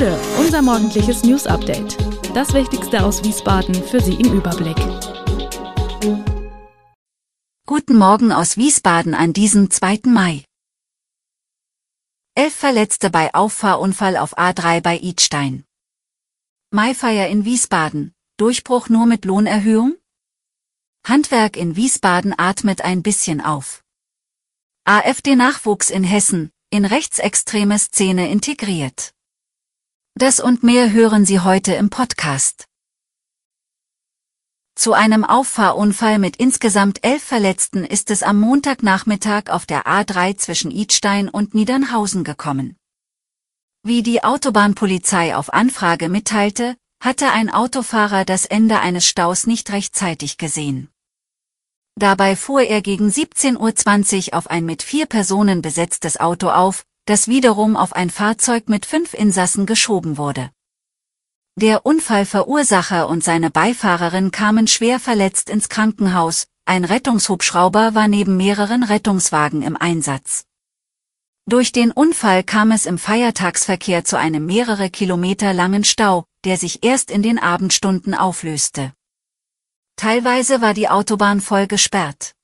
Gude, unser morgendliches News Update. Das Wichtigste aus Wiesbaden für Sie im Überblick. Guten Morgen aus Wiesbaden an diesem 2. Mai. Elf Verletzte bei Auffahrunfall auf A3 bei Idstein. Maifeier in Wiesbaden. Durchbruch nur mit Lohnerhöhung? Handwerk in Wiesbaden atmet ein bisschen auf. AfD-Nachwuchs in Hessen, in rechtsextreme Szene integriert. Das und mehr hören Sie heute im Podcast. Zu einem Auffahrunfall mit insgesamt elf Verletzten ist es am Montagnachmittag auf der A3 zwischen Idstein und Niedernhausen gekommen. Wie die Autobahnpolizei auf Anfrage mitteilte, hatte ein Autofahrer das Ende eines Staus nicht rechtzeitig gesehen. Dabei fuhr er gegen 17.20 Uhr auf ein mit vier Personen besetztes Auto auf, das wiederum auf ein Fahrzeug mit fünf Insassen geschoben wurde. Der Unfallverursacher und seine Beifahrerin kamen schwer verletzt ins Krankenhaus, ein Rettungshubschrauber war neben mehreren Rettungswagen im Einsatz. Durch den Unfall kam es im Feiertagsverkehr zu einem mehrere Kilometer langen Stau, der sich erst in den Abendstunden auflöste. Teilweise war die Autobahn voll gesperrt.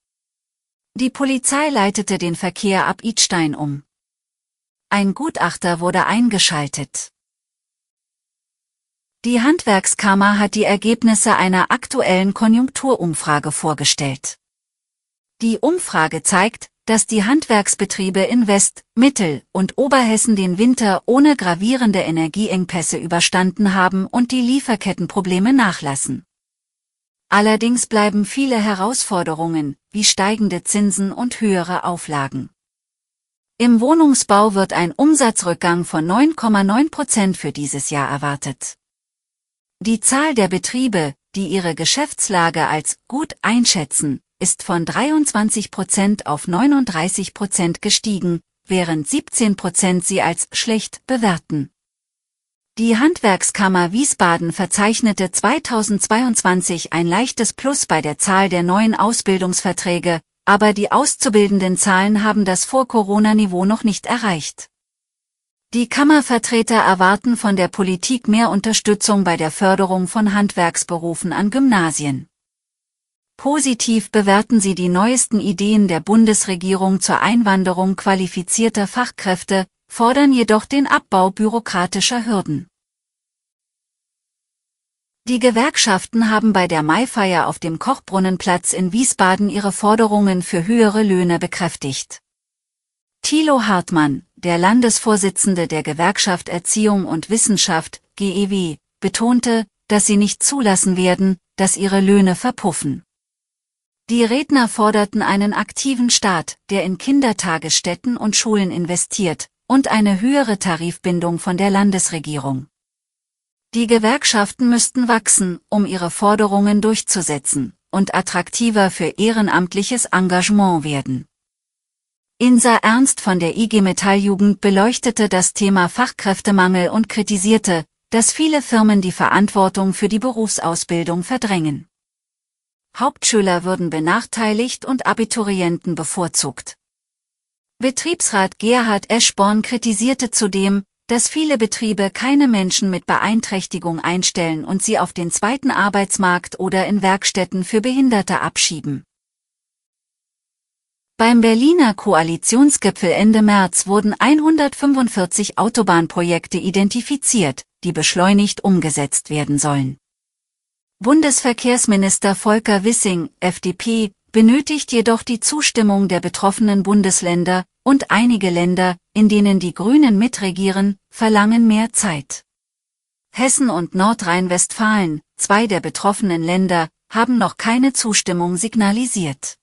Die Polizei leitete den Verkehr ab Idstein um. Ein Gutachter wurde eingeschaltet. Die Handwerkskammer hat die Ergebnisse einer aktuellen Konjunkturumfrage vorgestellt. Die Umfrage zeigt, dass die Handwerksbetriebe in West-, Mittel- und Oberhessen den Winter ohne gravierende Energieengpässe überstanden haben und die Lieferkettenprobleme nachlassen. Allerdings bleiben viele Herausforderungen, wie steigende Zinsen und höhere Auflagen. Im Wohnungsbau wird ein Umsatzrückgang von 9,9 Prozent für dieses Jahr erwartet. Die Zahl der Betriebe, die ihre Geschäftslage als gut einschätzen, ist von 23 Prozent auf 39 Prozent gestiegen, während 17 Prozent sie als schlecht bewerten. Die Handwerkskammer Wiesbaden verzeichnete 2022 ein leichtes Plus bei der Zahl der neuen Ausbildungsverträge, aber die auszubildenden Zahlen haben das Vor-Corona-Niveau noch nicht erreicht. Die Kammervertreter erwarten von der Politik mehr Unterstützung bei der Förderung von Handwerksberufen an Gymnasien. Positiv bewerten sie die neuesten Ideen der Bundesregierung zur Einwanderung qualifizierter Fachkräfte, fordern jedoch den Abbau bürokratischer Hürden. Die Gewerkschaften haben bei der Maifeier auf dem Kochbrunnenplatz in Wiesbaden ihre Forderungen für höhere Löhne bekräftigt. Thilo Hartmann, der Landesvorsitzende der Gewerkschaft Erziehung und Wissenschaft, GEW, betonte, dass sie nicht zulassen werden, dass ihre Löhne verpuffen. Die Redner forderten einen aktiven Staat, der in Kindertagesstätten und Schulen investiert, und eine höhere Tarifbindung von der Landesregierung. Die Gewerkschaften müssten wachsen, um ihre Forderungen durchzusetzen, und attraktiver für ehrenamtliches Engagement werden. Insa Ernst von der IG Metalljugend beleuchtete das Thema Fachkräftemangel und kritisierte, dass viele Firmen die Verantwortung für die Berufsausbildung verdrängen. Hauptschüler würden benachteiligt und Abiturienten bevorzugt. Betriebsrat Gerhard Eschborn kritisierte zudem, dass viele Betriebe keine Menschen mit Beeinträchtigung einstellen und sie auf den zweiten Arbeitsmarkt oder in Werkstätten für Behinderte abschieben. Beim Berliner Koalitionsgipfel Ende März wurden 145 Autobahnprojekte identifiziert, die beschleunigt umgesetzt werden sollen. Bundesverkehrsminister Volker Wissing, FDP, benötigt jedoch die Zustimmung der betroffenen Bundesländer, und einige Länder, in denen die Grünen mitregieren, verlangen mehr Zeit. Hessen und Nordrhein-Westfalen, zwei der betroffenen Länder, haben noch keine Zustimmung signalisiert.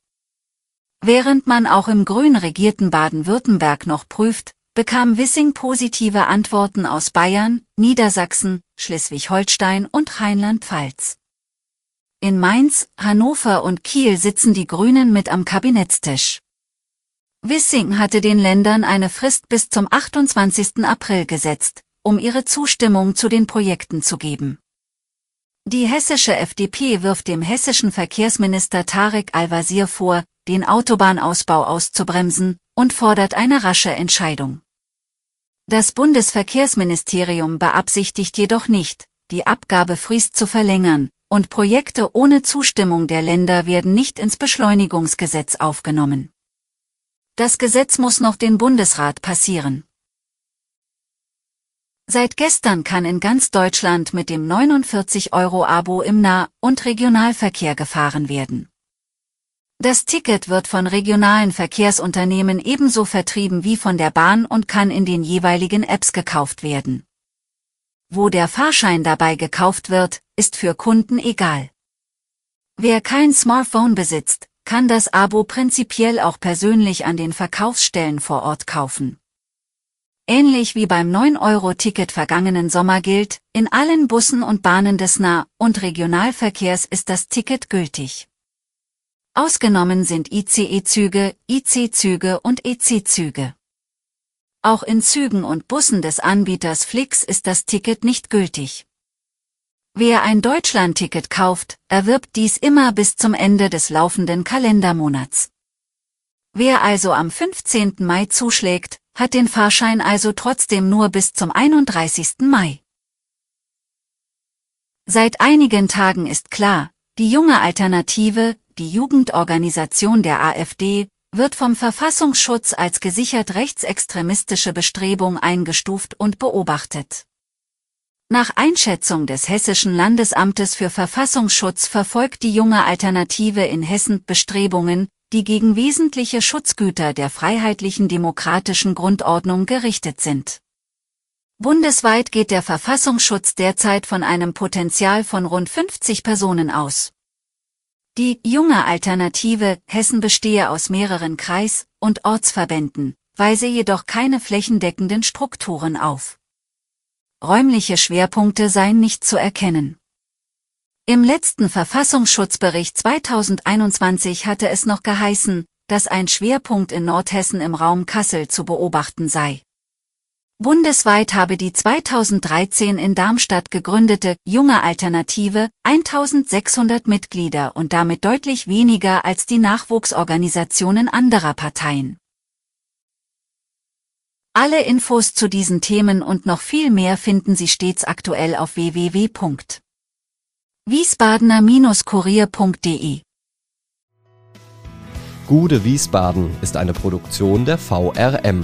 Während man auch im grün regierten Baden-Württemberg noch prüft, bekam Wissing positive Antworten aus Bayern, Niedersachsen, Schleswig-Holstein und Rheinland-Pfalz. In Mainz, Hannover und Kiel sitzen die Grünen mit am Kabinettstisch. Wissing hatte den Ländern eine Frist bis zum 28. April gesetzt, um ihre Zustimmung zu den Projekten zu geben. Die hessische FDP wirft dem hessischen Verkehrsminister Tarek Al-Wazir vor, den Autobahnausbau auszubremsen, und fordert eine rasche Entscheidung. Das Bundesverkehrsministerium beabsichtigt jedoch nicht, die Abgabefrist zu verlängern, und Projekte ohne Zustimmung der Länder werden nicht ins Beschleunigungsgesetz aufgenommen. Das Gesetz muss noch den Bundesrat passieren. Seit gestern kann in ganz Deutschland mit dem 49-Euro-Abo im Nah- und Regionalverkehr gefahren werden. Das Ticket wird von regionalen Verkehrsunternehmen ebenso vertrieben wie von der Bahn und kann in den jeweiligen Apps gekauft werden. Wo der Fahrschein dabei gekauft wird, ist für Kunden egal. Wer kein Smartphone besitzt, kann das Abo prinzipiell auch persönlich an den Verkaufsstellen vor Ort kaufen. Ähnlich wie beim 9-Euro-Ticket vergangenen Sommer gilt, in allen Bussen und Bahnen des Nah- und Regionalverkehrs ist das Ticket gültig. Ausgenommen sind ICE-Züge, IC-Züge und EC-Züge. Auch in Zügen und Bussen des Anbieters Flix ist das Ticket nicht gültig. Wer ein Deutschlandticket kauft, erwirbt dies immer bis zum Ende des laufenden Kalendermonats. Wer also am 15. Mai zuschlägt, hat den Fahrschein also trotzdem nur bis zum 31. Mai. Seit einigen Tagen ist klar, die junge Alternative, die Jugendorganisation der AfD, wird vom Verfassungsschutz als gesichert rechtsextremistische Bestrebung eingestuft und beobachtet. Nach Einschätzung des Hessischen Landesamtes für Verfassungsschutz verfolgt die junge Alternative in Hessen Bestrebungen, die gegen wesentliche Schutzgüter der freiheitlichen demokratischen Grundordnung gerichtet sind. Bundesweit geht der Verfassungsschutz derzeit von einem Potenzial von rund 50 Personen aus. Die junge Alternative Hessen bestehe aus mehreren Kreis- und Ortsverbänden, weise jedoch keine flächendeckenden Strukturen auf. Räumliche Schwerpunkte seien nicht zu erkennen. Im letzten Verfassungsschutzbericht 2021 hatte es noch geheißen, dass ein Schwerpunkt in Nordhessen im Raum Kassel zu beobachten sei. Bundesweit habe die 2013 in Darmstadt gegründete Junge Alternative 1600 Mitglieder und damit deutlich weniger als die Nachwuchsorganisationen anderer Parteien. Alle Infos zu diesen Themen und noch viel mehr finden Sie stets aktuell auf www.wiesbadener-kurier.de. Gude Wiesbaden ist eine Produktion der VRM